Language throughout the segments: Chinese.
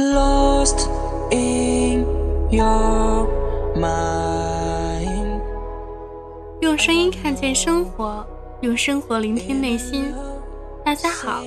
lost in your mind. 用声音看见生活，用生活聆听内心。大家好，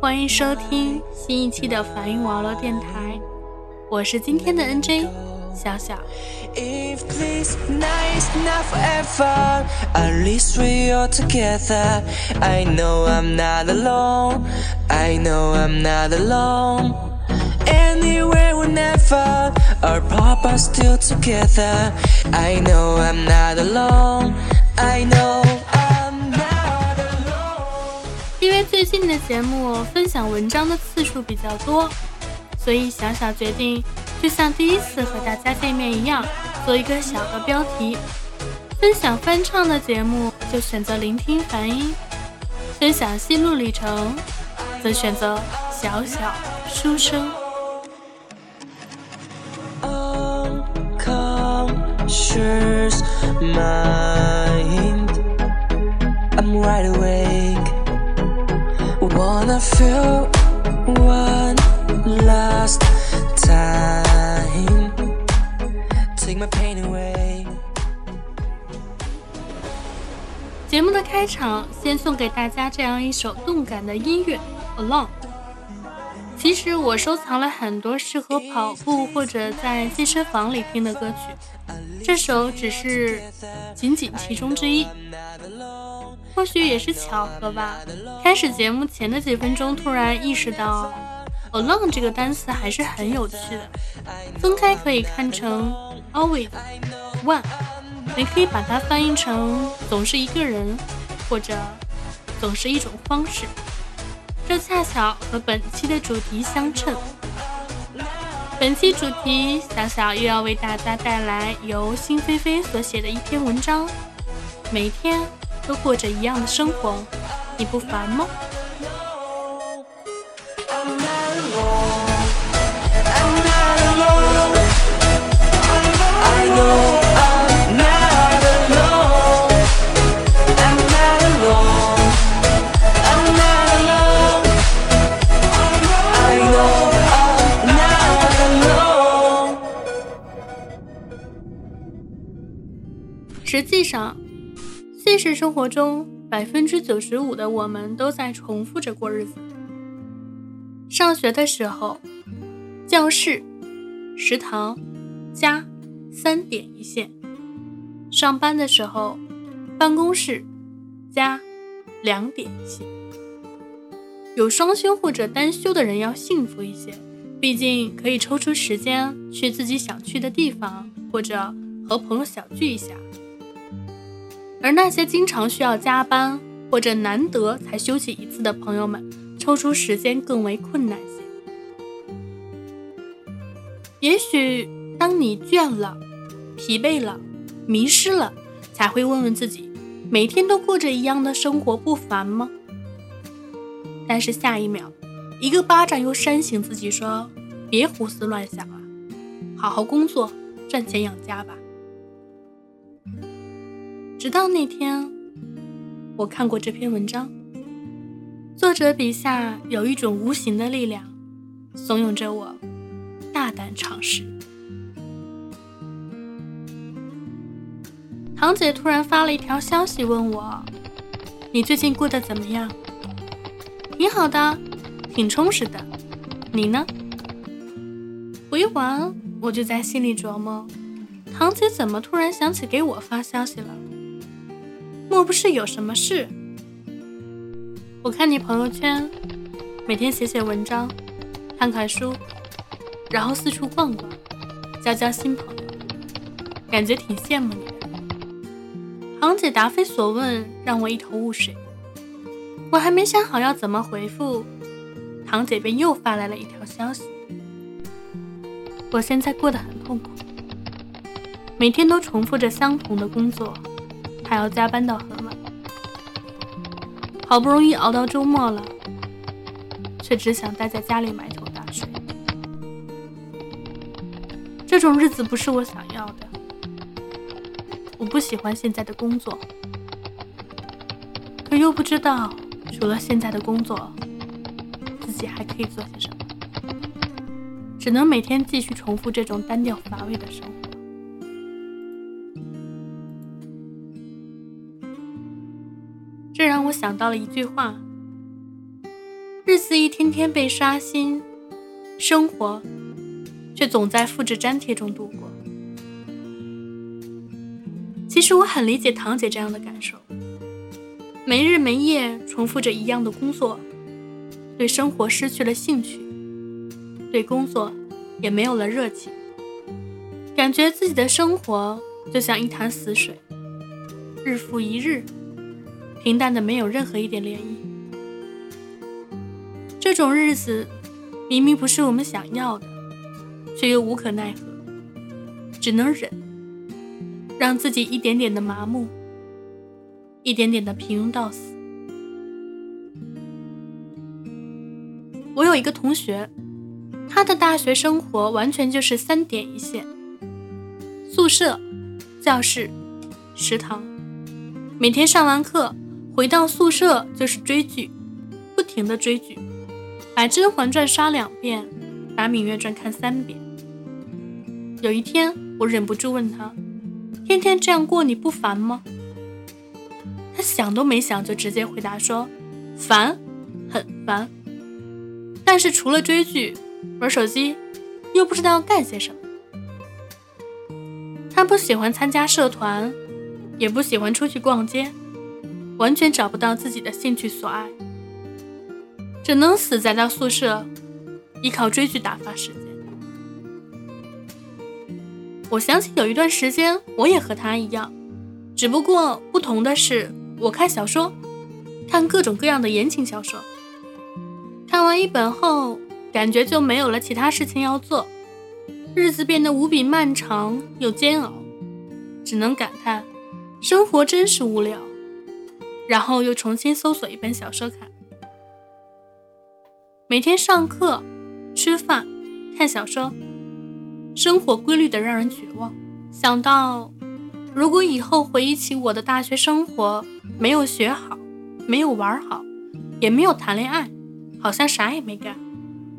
欢迎收听新一期的梵音网络电台，我是今天的 NJ 小小。 If this night is not forever, at least we are together. I know I'm not alone. I know I'm not alone. Anywhere, whenever, our papa's still together. I know I'm not alone. I know I'm not alone. 因为最近的节目分享文章的次数比较多，所以小小决定，就像第一次和大家见面一样，做一个小的标题。分享翻唱的节目就选择聆听梵音，分享心路历程则选择小小书生。Unconscious mind. I'm wide awake. Wanna feel one last time. Take my pain away. 节目的开场，先送给大家这样一首动感的音乐《Alone》。其实我收藏了很多适合跑步或者在健身房里听的歌曲，这首只是仅仅其中之一。或许也是巧合吧。开始节目前的几分钟，突然意识到 “alone” 这个单词还是很有趣的。分开可以看成 “always one”，也可以把它翻译成“总是一个人”或者“总是一种方式”。这恰巧和本期的主题相称。本期主题，小小又要为大家带来由辛菲菲所写的一篇文章。每天都过着一样的生活，你不烦吗？实际上，现实生活中百分之九十五的我们都在重复着过日子。上学的时候，教室、食堂、家三点一线；上班的时候，办公室、家两点一线。有双休或者单休的人要幸福一些，毕竟可以抽出时间去自己想去的地方，或者和朋友小聚一下。而那些经常需要加班或者难得才休息一次的朋友们，抽出时间更为困难些。也许当你倦了、疲惫了、迷失了，才会问问自己：每天都过着一样的生活，不烦吗？但是下一秒，一个巴掌又扇醒自己，说：“别胡思乱想了，好好工作，赚钱养家吧。”直到那天，我看过这篇文章，作者笔下有一种无形的力量，怂恿着我大胆尝试。堂姐突然发了一条消息问我：“你最近过得怎么样？”“挺好的，挺充实的。”“你呢？”回完，我就在心里琢磨：堂姐怎么突然想起给我发消息了？莫不是有什么事？我看你朋友圈，每天写写文章，看看书，然后四处逛逛，交交新朋友，感觉挺羡慕你的。堂姐答非所问，让我一头雾水。我还没想好要怎么回复，堂姐便又发来了一条消息：我现在过得很痛苦，每天都重复着相同的工作。还要加班到很晚，好不容易熬到周末了，却只想待在家里埋头大睡。这种日子不是我想要的，我不喜欢现在的工作，可又不知道除了现在的工作，自己还可以做些什么。只能每天继续重复这种单调乏味的生活。想到了一句话：日子一天天被刷新，生活却总在复制粘贴中度过。其实我很理解堂姐这样的感受，没日没夜重复着一样的工作，对生活失去了兴趣，对工作也没有了热情，感觉自己的生活就像一潭死水，日复一日。平淡的没有任何一点涟漪，这种日子明明不是我们想要的，却又无可奈何，只能忍，让自己一点点的麻木，一点点的平庸到死。我有一个同学，他的大学生活完全就是三点一线：宿舍、教室、食堂，每天上完课。回到宿舍就是追剧，不停的追剧，把《甄嬛传》刷两遍，把《芈月传》看三遍。有一天，我忍不住问他：“天天这样过你不烦吗？”他想都没想就直接回答说：“烦，很烦。但是除了追剧、玩手机，又不知道要干些什么。他不喜欢参加社团，也不喜欢出去逛街。”完全找不到自己的兴趣所爱，只能死宅到宿舍，依靠追剧打发时间。我想起有一段时间，我也和他一样，只不过不同的是，我看小说，看各种各样的言情小说。看完一本后，感觉就没有了其他事情要做，日子变得无比漫长又煎熬，只能感叹，生活真是无聊。然后又重新搜索一本小说看，每天上课、吃饭、看小说，生活规律的让人绝望。想到如果以后回忆起我的大学生活，没有学好，没有玩好，也没有谈恋爱，好像啥也没干，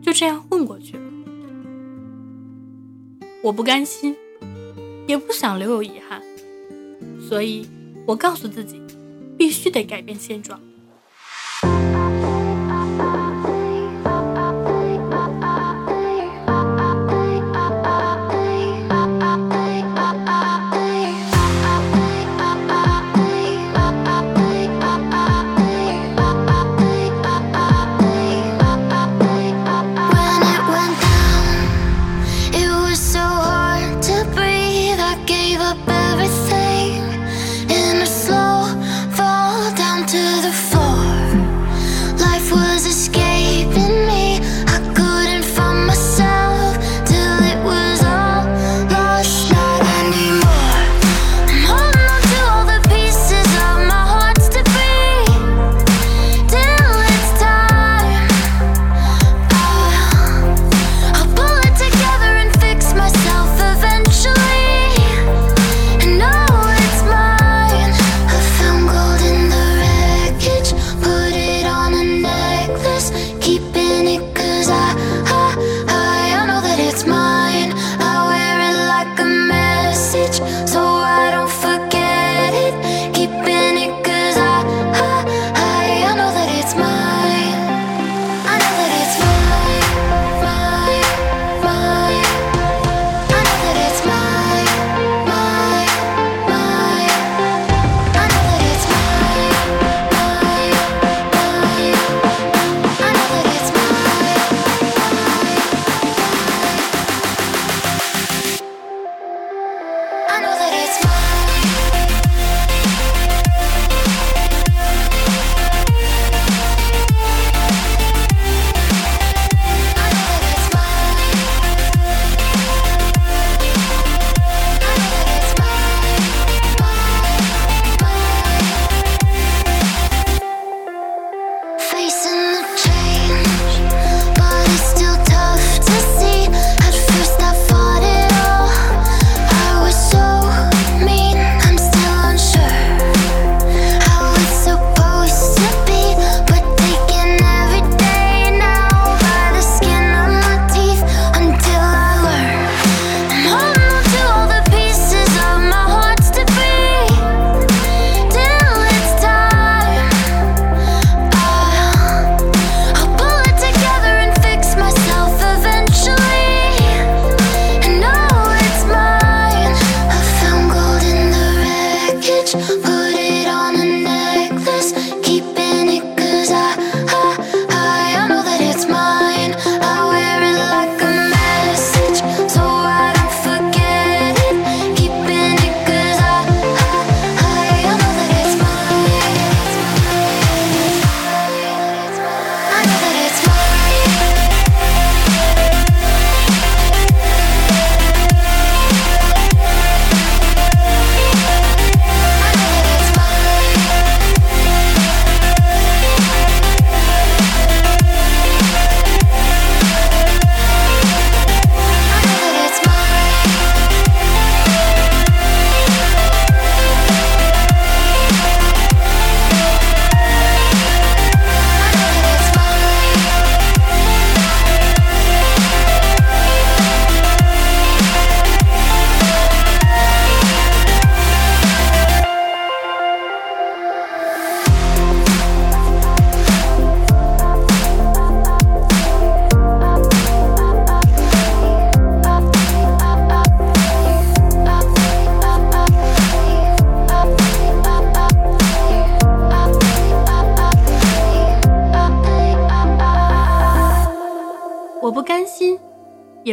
就这样混过去了。我不甘心，也不想留有遗憾，所以我告诉自己。必须得改变现状。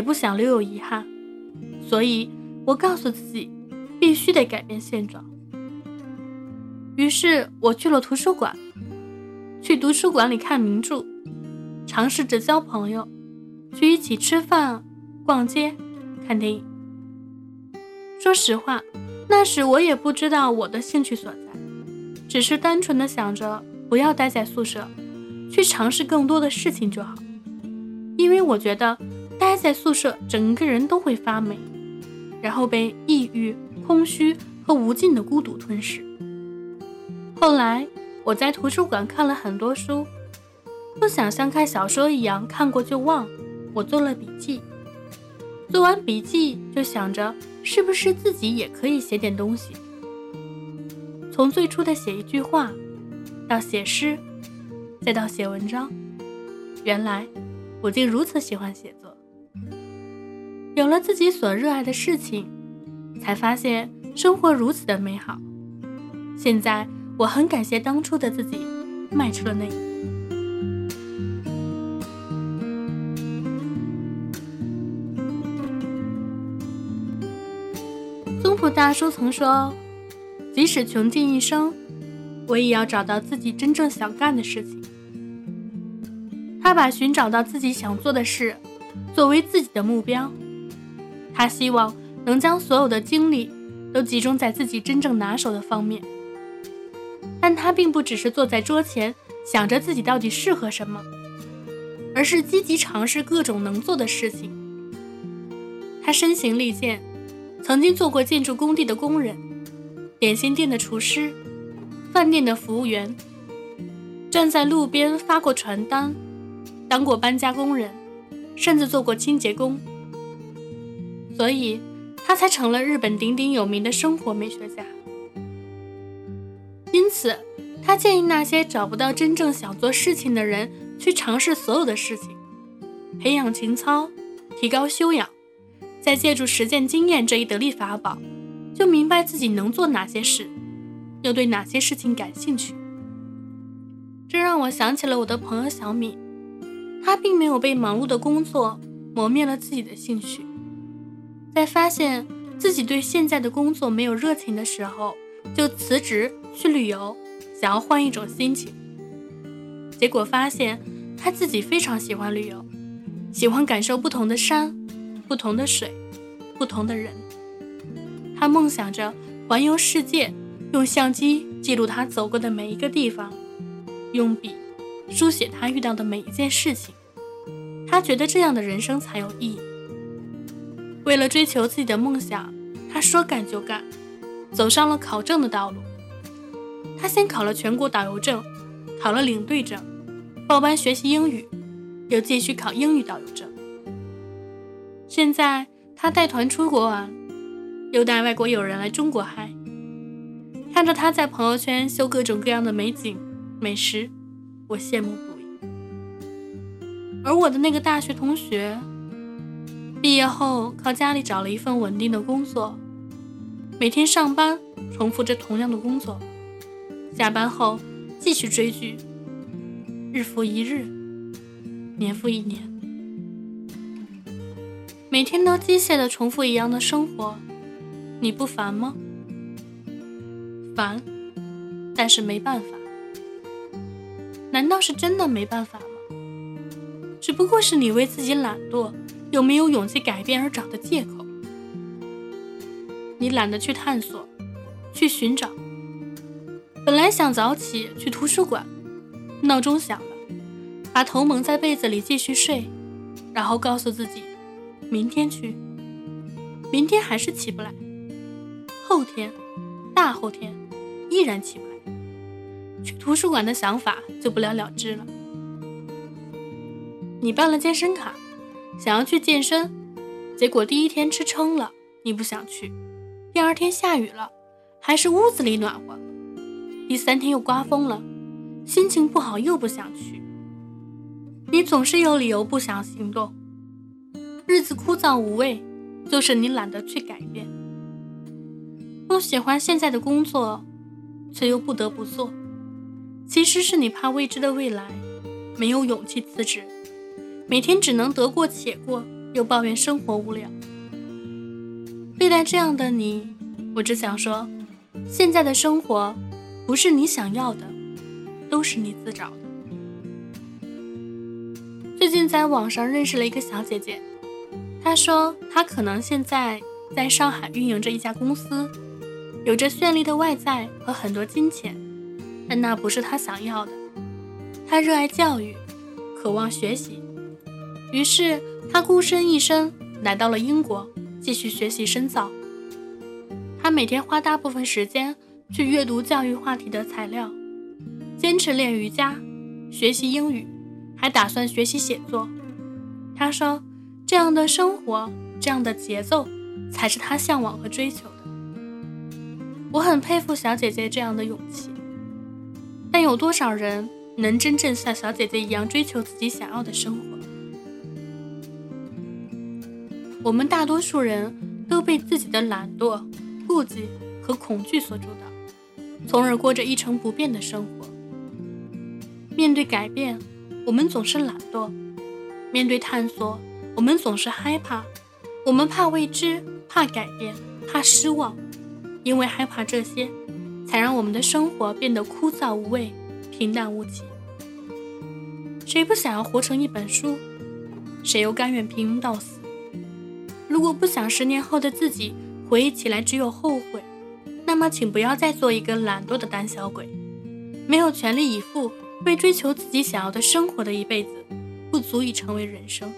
也不想留有遗憾，所以我告诉自己，必须得改变现状。于是我去了图书馆，去图书馆里看名著，尝试着交朋友，去一起吃饭、逛街、看电影。说实话，那时我也不知道我的兴趣所在，只是单纯的想着不要待在宿舍，去尝试更多的事情就好。因为我觉得待在宿舍，整个人都会发霉，然后被抑郁、空虚和无尽的孤独吞噬。后来我在图书馆看了很多书，不想像看小说一样看过就忘。我做了笔记，做完笔记就想着是不是自己也可以写点东西。从最初的写一句话，到写诗，再到写文章，原来。我竟如此喜欢写作，有了自己所热爱的事情，才发现生活如此的美好。现在我很感谢当初的自己，迈出了那一步。宗普大叔曾说：“即使穷尽一生，我也要找到自己真正想干的事情。”他把寻找到自己想做的事作为自己的目标，他希望能将所有的精力都集中在自己真正拿手的方面。但他并不只是坐在桌前想着自己到底适合什么，而是积极尝试各种能做的事情。他身形力健，曾经做过建筑工地的工人、点心店的厨师、饭店的服务员，站在路边发过传单。当过搬家工人，甚至做过清洁工，所以他才成了日本鼎鼎有名的生活美学家。因此，他建议那些找不到真正想做事情的人去尝试所有的事情，培养情操，提高修养，再借助实践经验这一得力法宝，就明白自己能做哪些事，又对哪些事情感兴趣。这让我想起了我的朋友小米。他并没有被忙碌的工作磨灭了自己的兴趣，在发现自己对现在的工作没有热情的时候，就辞职去旅游，想要换一种心情。结果发现他自己非常喜欢旅游，喜欢感受不同的山、不同的水、不同的人。他梦想着环游世界，用相机记录他走过的每一个地方，用笔。书写他遇到的每一件事情，他觉得这样的人生才有意义。为了追求自己的梦想，他说干就干，走上了考证的道路。他先考了全国导游证，考了领队证，报班学习英语，又继续考英语导游证。现在他带团出国玩，又带外国友人来中国嗨。看着他在朋友圈秀各种各样的美景、美食。我羡慕不已，而我的那个大学同学，毕业后靠家里找了一份稳定的工作，每天上班重复着同样的工作，下班后继续追剧，日复一日，年复一年，每天都机械的重复一样的生活，你不烦吗？烦，但是没办法。难道是真的没办法吗？只不过是你为自己懒惰又没有勇气改变而找的借口。你懒得去探索，去寻找。本来想早起去图书馆，闹钟响了，把头蒙在被子里继续睡，然后告诉自己，明天去。明天还是起不来，后天、大后天依然起不来。去图书馆的想法就不了了之了。你办了健身卡，想要去健身，结果第一天吃撑了，你不想去；第二天下雨了，还是屋子里暖和；第三天又刮风了，心情不好又不想去。你总是有理由不想行动，日子枯燥无味，就是你懒得去改变。不喜欢现在的工作，却又不得不做。其实是你怕未知的未来，没有勇气辞职，每天只能得过且过，又抱怨生活无聊。对待这样的你，我只想说，现在的生活不是你想要的，都是你自找的。最近在网上认识了一个小姐姐，她说她可能现在在上海运营着一家公司，有着绚丽的外在和很多金钱，但那不是她想要的。她热爱教育，渴望学习，于是她孤身一身来到了英国，继续学习深造。她每天花大部分时间去阅读教育话题的材料，坚持练瑜伽，学习英语。还打算学习写作。他说：“这样的生活，这样的节奏，才是他向往和追求的。”我很佩服小姐姐这样的勇气。但有多少人能真正像小姐姐一样追求自己想要的生活？我们大多数人都被自己的懒惰、顾忌和恐惧所主导，从而过着一成不变的生活。面对改变。我们总是懒惰，面对探索，我们总是害怕。我们怕未知，怕改变，怕失望。因为害怕这些，才让我们的生活变得枯燥无味、平淡无奇。谁不想要活成一本书？谁又甘愿平庸到死？如果不想十年后的自己回忆起来只有后悔，那么请不要再做一个懒惰的胆小鬼，没有全力以赴。为追求自己想要的生活的一辈子，不足以成为人生。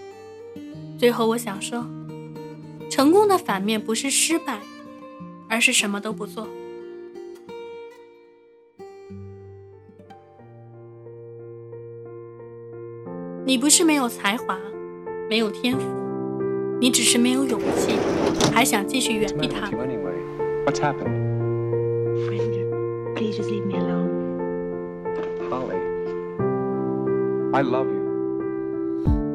最后，我想说，成功的反面不是失败，而是什么都不做。你不是没有才华，没有天赋，你只是没有勇气，还想继续原地踏步。I love you。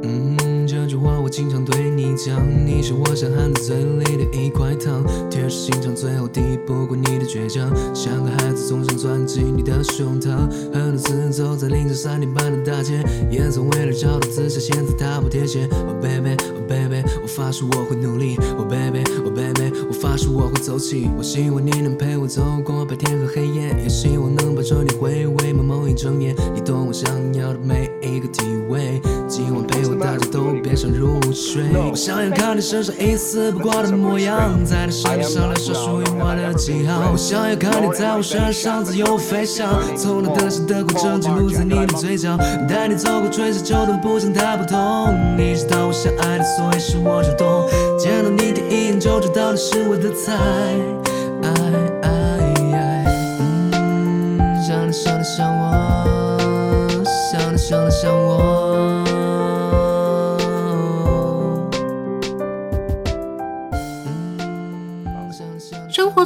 嗯，这句话我经常对你讲。你是我想含在嘴里的一块糖，铁石心肠最后抵不过你的倔强。像个孩子总想钻进你的胸膛。很多次走在凌晨三点半的大街，也曾为了找到自信，现在踏破铁鞋。Oh baby, oh 发誓我会努力。Oh baby, oh baby，我发誓我会走起。我希望你能陪我走过白天和黑夜，也希望能抱着你回味某某一整夜。你懂我想要的每一个体味，今晚陪我大家都别想入睡。我想要看你身上一丝不挂的模样，在你身上留下属于我的记号。我想要看你在我身上自由飞翔，从那灯下的过程记录在你的嘴角，带你走过春夏秋冬，不想太不同。你知道我想爱你，所以是我主动。见到你第一眼就知道你是我的菜。嗯，想你想你想我，想你想你想我。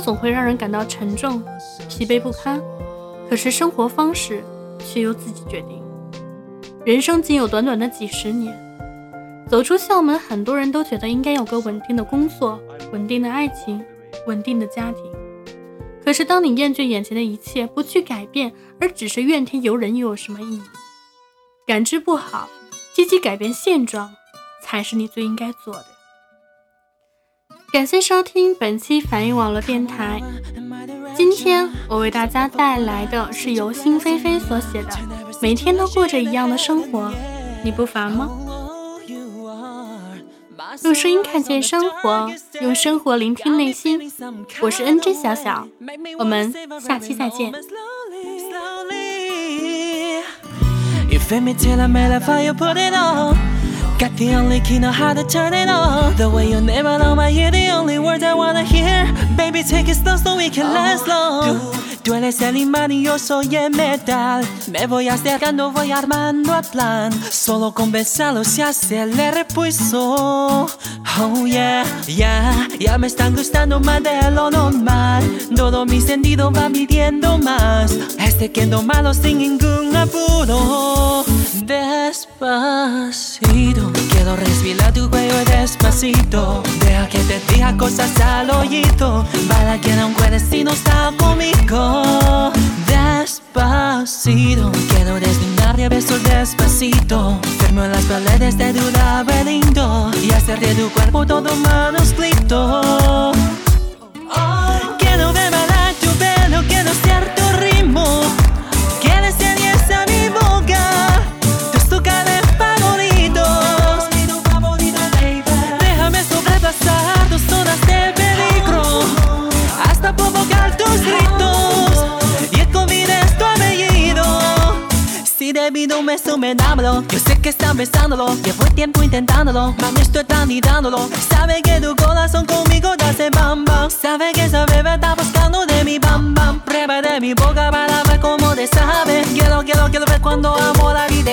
总会让人感到沉重、疲惫不堪，可是生活方式却由自己决定。人生仅有短短的几十年，走出校门，很多人都觉得应该有个稳定的工作、稳定的爱情、稳定的家庭。可是当你厌倦眼前的一切，不去改变，而只是怨天尤人，又有什么意义？感知不好，积极改变现状，才是你最应该做的。感谢收听本期反映网络电台。今天我为大家带来的是由心菲菲所写的《每天都过着一样的生活》，你不烦吗？用声音看见生活，用生活聆听内心。我是 N J 小小，我们下期再见。Got the only key, know how to turn it on. The way you it on my ear, the only words I wanna hear. Baby, take it slow so we can last long. Tú eres el imán y yo soy el metal. Me voy acercando, voy armando el plan. Solo con besarlo se hace el repulso. Oh yeah, yeah, ya me están gustando más de lo normal. Todo mi sentido va pidiendo más. Este quedó malo sin ningún apuro. Despacito, quiero respirar tu cuello despacito. Deja que te diga cosas al oído. Para que no puedes si no está conmigo. Despacito quiero desnudarte a besos despacito. Firmo las paredes de tu laberinto y hacer de tu cuerpo todo manuscrito. Quiero me dámelo, yo sé que están besándolo. Llevo tiempo intentándolo, mami estoy tan dándolo. Sabe que tu corazón conmigo te hace bam bam. Sabe que esa bebé está buscando de mi bam bam. Prueba de mi boca para ver cómo te sabe. Quiero, quiero, quiero ver cuando amo la vida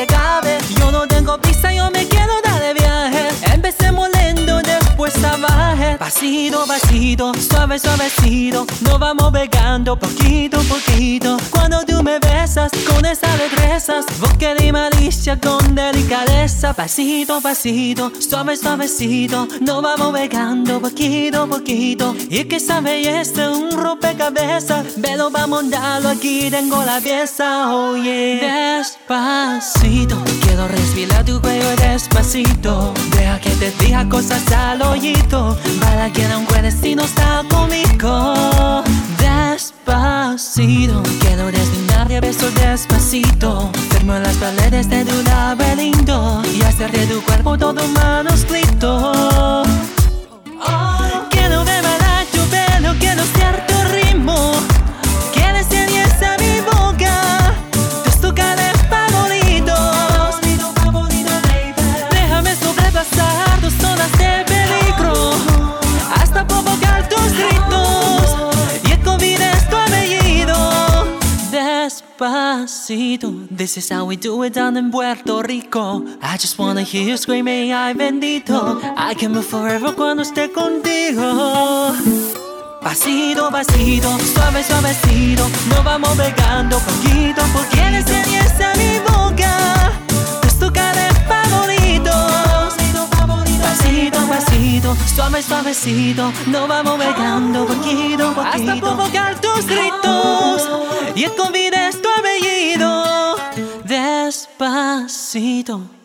Pasito, pasito, suave, suavecito. Nos vamos pegando poquito, poquito. Cuando tú me besas con esa destreza, boca de malicia con delicadeza. Pasito, pasito, suave, suavecito. Nos vamos pegando poquito, poquito. Y que esa belleza un rompecabezas. Velo, vamos a aquí, tengo la pieza. Oye, despacito. Quiero respirar tu cuello despacito. Deja que te diga cosas al oído. Para que no puedes si no está conmigo. Despacito. Quiero desnudarte a besos despacito. Firmo las paredes de tu laberinto. Y hacer de tu cuerpo todo manuscrito. Quiero Despacito, this is how we do it down in Puerto Rico. I just wanna hear you screaming, ay bendito. I can move forever cuando esté contigo. Pasito, pasito, suave, suavecito, nos vamos pegando poquito, poquito. Quieres a mi boca, tus tocares favoritos. Pasito, pasito, suave, suavecito, nos vamos pegando poquito, poquito. Hasta provocar tus gritos y el es tu Despacito.